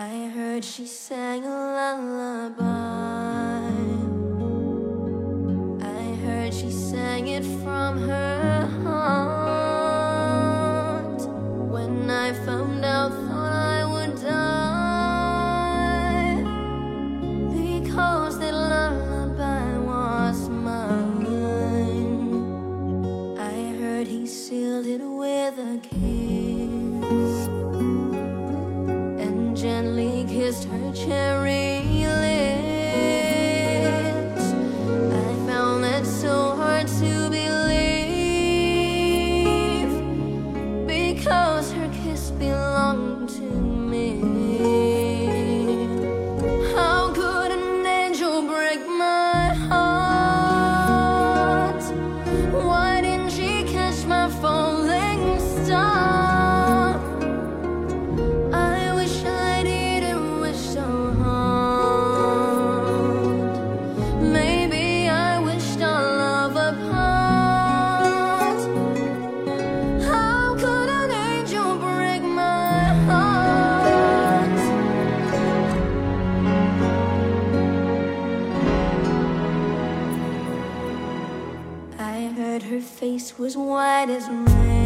I heard she sang a lullaby. I heard she sang it from her. just her cherry her face was white as rain.